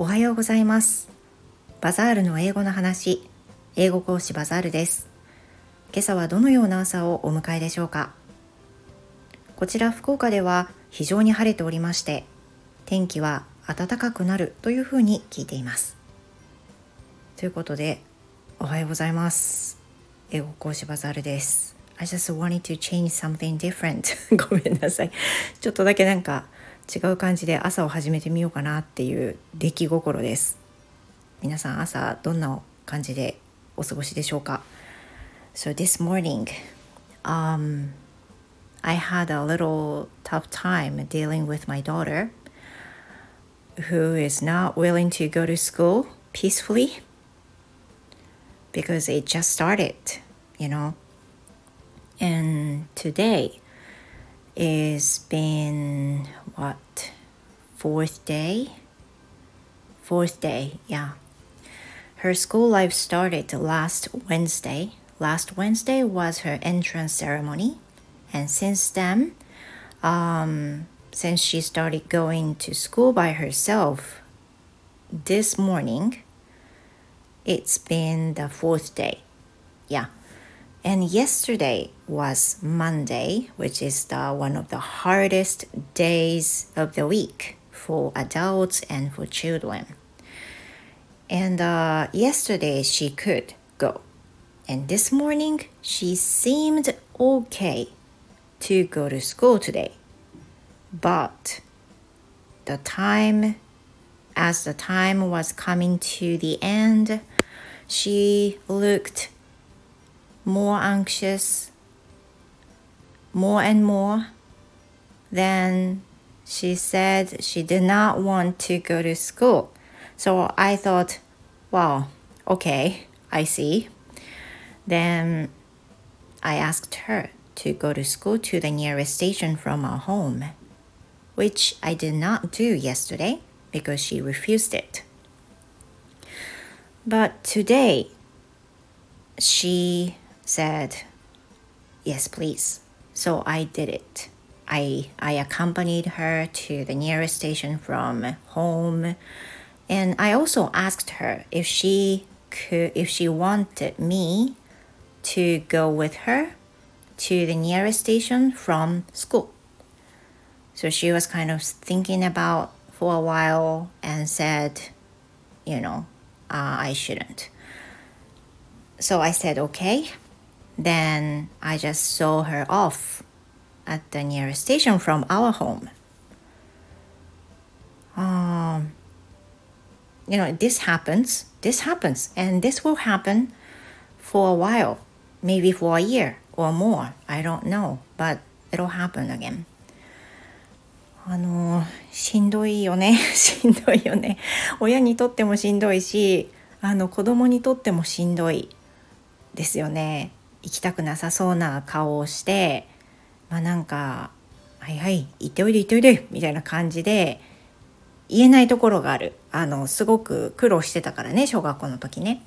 おはようございます。バザールの英語の話。英語講師バザールです。今朝はどのような朝をお迎えでしょうか。こちら福岡では非常に晴れておりまして天気は暖かくなるというふうに聞いています。ということでおはようございます。英語講師バザールです。I just wanted to change something different. ごめんなさい。ちょっとだけなんか違う感じで朝を始めてみようかなっていう出来心です皆さん朝どんな感じでお過ごしでしょうか So this morning um, I had a little tough time dealing with my daughter who is not willing to go to school peacefully because it just started, you know. And today is been what fourth day? Fourth day, yeah. Her school life started last Wednesday. Last Wednesday was her entrance ceremony, and since then, um, since she started going to school by herself this morning, it's been the fourth day. Yeah. And yesterday was Monday, which is the one of the hardest days of the week for adults and for children. And uh, yesterday she could go. And this morning she seemed okay to go to school today. But the time, as the time was coming to the end, she looked more anxious, more and more. Then she said she did not want to go to school. So I thought, wow, okay, I see. Then I asked her to go to school to the nearest station from our home, which I did not do yesterday because she refused it. But today, she said, Yes, please. So I did it. I, I accompanied her to the nearest station from home. And I also asked her if she could, if she wanted me to go with her to the nearest station from school. So she was kind of thinking about for a while and said, you know, uh, I shouldn't. So I said, okay. Then I just saw her off at the nearest station from our home. Um, you know, this happens, this happens, and this will happen for a while, maybe for a year or more. I don't know, but it'll happen again. あのしんどいよねしんどいよね親にとってもしんどいしあの子供にとってもしんどいですよね行きたくなさそうな顔をしてまあなんか「はいはい行っておいで行っておいで」みたいな感じで言えないところがあるあのすごく苦労してたからね小学校の時ね。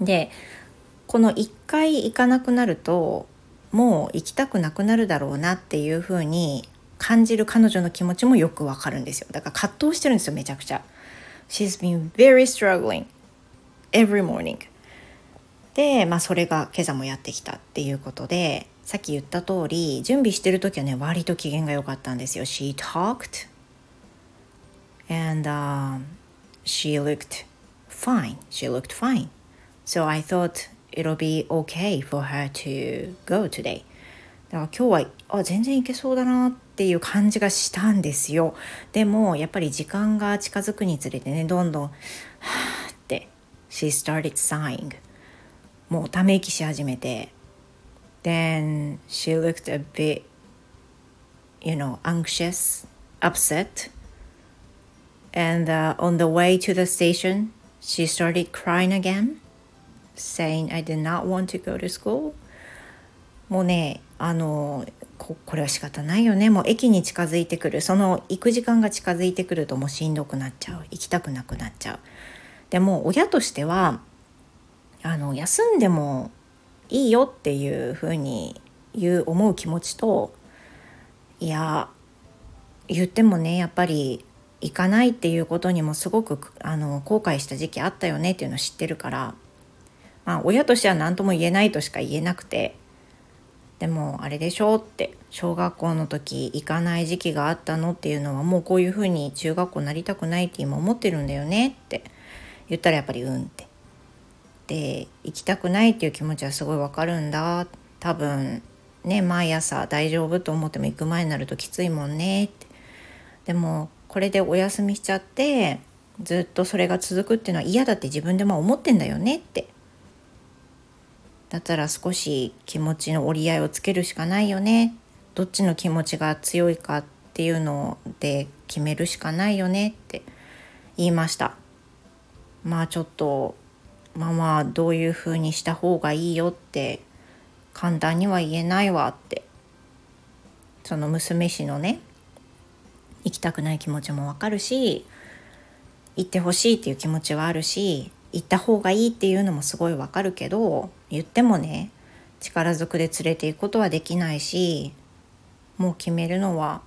でこの1回行かなくなるともう行きたくなくなるだろうなっていうふうに感じる彼女の気持ちもよくわかるんですよだから葛藤してるんですよめちゃくちゃ。She's been very struggling every morning で、まあ、それが今朝もやってきたっていうことでさっき言った通り準備してる時はね割と機嫌が良かったんですよ。She talked and、um, she looked fine. She looked fine. So I thought it'll be okay for her to go today. だから今日はあ全然いけそうだなっていう感じがしたんですよ。でもやっぱり時間が近づくにつれてねどんどんはーって She started sighing もうため息し始めて Then she looked a bit you know anxious upset and、uh, on the way to the station she started crying again saying I did not want to go to school もうねあのここれは仕方ないよねもう駅に近づいてくるその行く時間が近づいてくるともうしんどくなっちゃう行きたくなくなっちゃうでも親としてはあの休んでもいいよっていうふうに言う思う気持ちといや言ってもねやっぱり行かないっていうことにもすごくあの後悔した時期あったよねっていうのを知ってるから、まあ、親としては何とも言えないとしか言えなくてでもあれでしょって小学校の時行かない時期があったのっていうのはもうこういうふうに中学校なりたくないって今思ってるんだよねって言ったらやっぱりうんって。で行きたくないっていう気持ちはすごいわかるんだ多分ね毎朝大丈夫と思っても行く前になるときついもんねってでもこれでお休みしちゃってずっとそれが続くっていうのは嫌だって自分でも思ってんだよねってだったら少し気持ちの折り合いをつけるしかないよねどっちの気持ちが強いかっていうので決めるしかないよねって言いましたまあちょっとママどういうふうにした方がいいよって簡単には言えないわってその娘氏のね行きたくない気持ちもわかるし行ってほしいっていう気持ちはあるし行った方がいいっていうのもすごいわかるけど言ってもね力ずくで連れて行くことはできないしもう決めるのは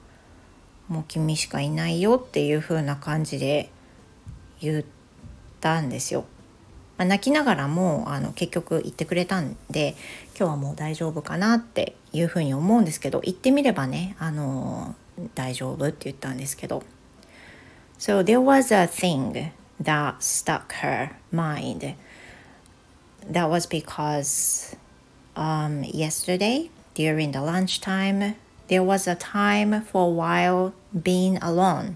もう君しかいないよっていう風な感じで言ったんですよ。まあ、泣きながらもあの結局言ってくれたんで今日はもう大丈夫かなっていうふうに思うんですけど言ってみればねあの大丈夫って言ったんですけど So there was a thing that stuck her mind that was because um, yesterday during the lunchtime there was a time for a while being alone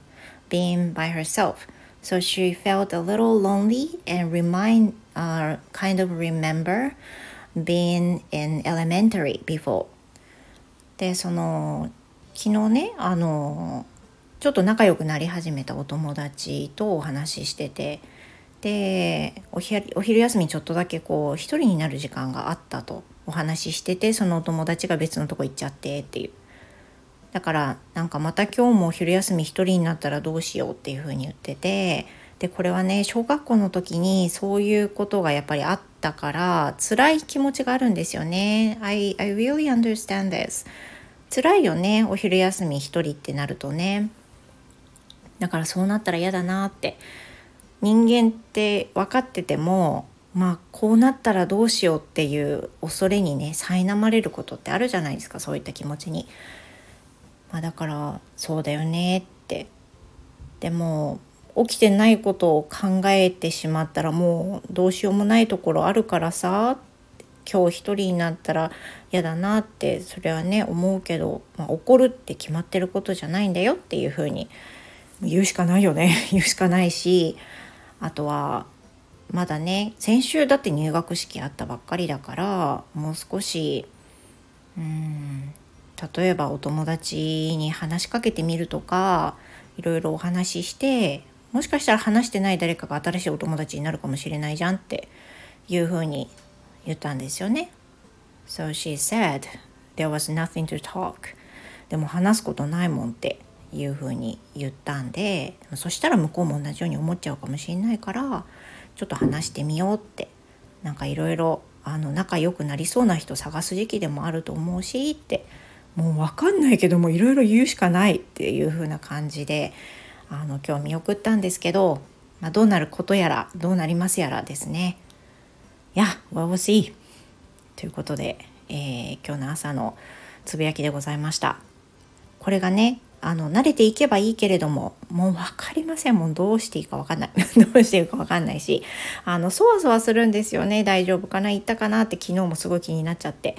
being by herself so she felt a little lonely and remind uh, kind of remember being in elementary before. でその昨日ねあのちょっと仲良くなり始めたお友達とお話ししててでお昼休みちょっとだけこう一人になる時間があったとお話ししててそのお友達が別のとこ行っちゃってっていう。だからなんかまた今日も昼休み一人になったらどうしようっていうふうに言っててでこれはね小学校の時にそういうことがやっぱりあったから辛い気持ちがあるんですよね。I, I really understand this. 辛いよねお昼休み一人ってなるとねだからそうなったら嫌だなって人間って分かっててもまあこうなったらどうしようっていう恐れにね苛まれることってあるじゃないですかそういった気持ちに。まあ、だからそうだよねって。でも起きてないことを考えてしまったらもうどうしようもないところあるからさ今日一人になったら嫌だなってそれはね思うけど、まあ、怒るって決まってることじゃないんだよっていうふうに言うしかないよね。言うしかないしあとはまだね先週だって入学式あったばっかりだからもう少しうん例えばお友達に話しかけてみるとかいろいろお話ししてもしかしたら話してない誰かが新しいお友達になるかもしれないじゃんっていうふうに言ったんですよね。So she said there was nothing to talk でも話すことないもんっていうふうに言ったんでそしたら向こうも同じように思っちゃうかもしれないからちょっと話してみようってなんかいろいろ仲良くなりそうな人探す時期でもあると思うしってもう分かんないけどもいろいろ言うしかないっていう風な感じであの今日見送ったんですけど、まあ、どうなることやらどうなりますやらですね。いや、w e l we'll see. ということで、えー、今日の朝のつぶやきでございました。これがね、あの、慣れていけばいいけれども、もう分かりません。もうどうしていいか分かんない。どうしていいか分 かんないし、あの、そわそわするんですよね。大丈夫かな？行ったかな？って昨日もすごい気になっちゃって。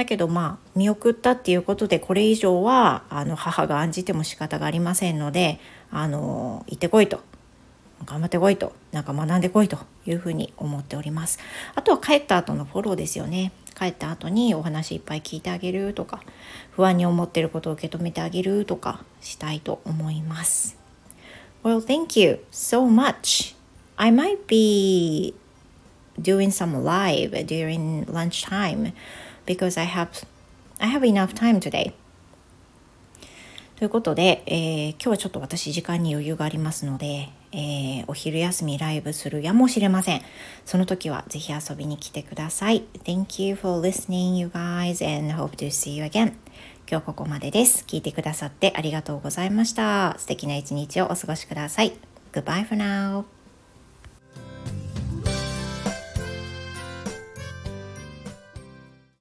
だけどまあ見送ったっていうことでこれ以上はあの母が案じても仕方がありませんのであの行ってこいと。頑張ってこいと。なんか学んでこいというふうに思っております。あとは帰った後のフォローですよね。帰った後にお話いっぱい聞いてあげるとか不安に思ってることを受け止めてあげるとかしたいと思います。Well thank you so much. I might be doing some live during lunchtime. Because I have I have enough time today ということで、えー、今日はちょっと私時間に余裕がありますので、えー、お昼休みライブするやもしれません。その時はぜひ遊びに来てください。Thank you for listening you guys and hope to see you again. 今日ここまでです。聞いてくださってありがとうございました。素敵な一日をお過ごしください。Goodbye for now.